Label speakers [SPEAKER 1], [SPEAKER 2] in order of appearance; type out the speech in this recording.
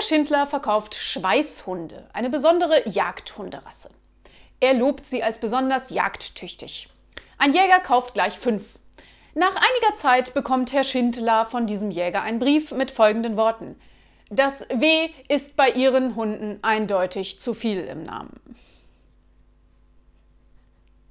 [SPEAKER 1] Herr Schindler verkauft Schweißhunde, eine besondere Jagdhunderasse. Er lobt sie als besonders jagdtüchtig. Ein Jäger kauft gleich fünf. Nach einiger Zeit bekommt Herr Schindler von diesem Jäger einen Brief mit folgenden Worten. Das W ist bei Ihren Hunden eindeutig zu viel im Namen.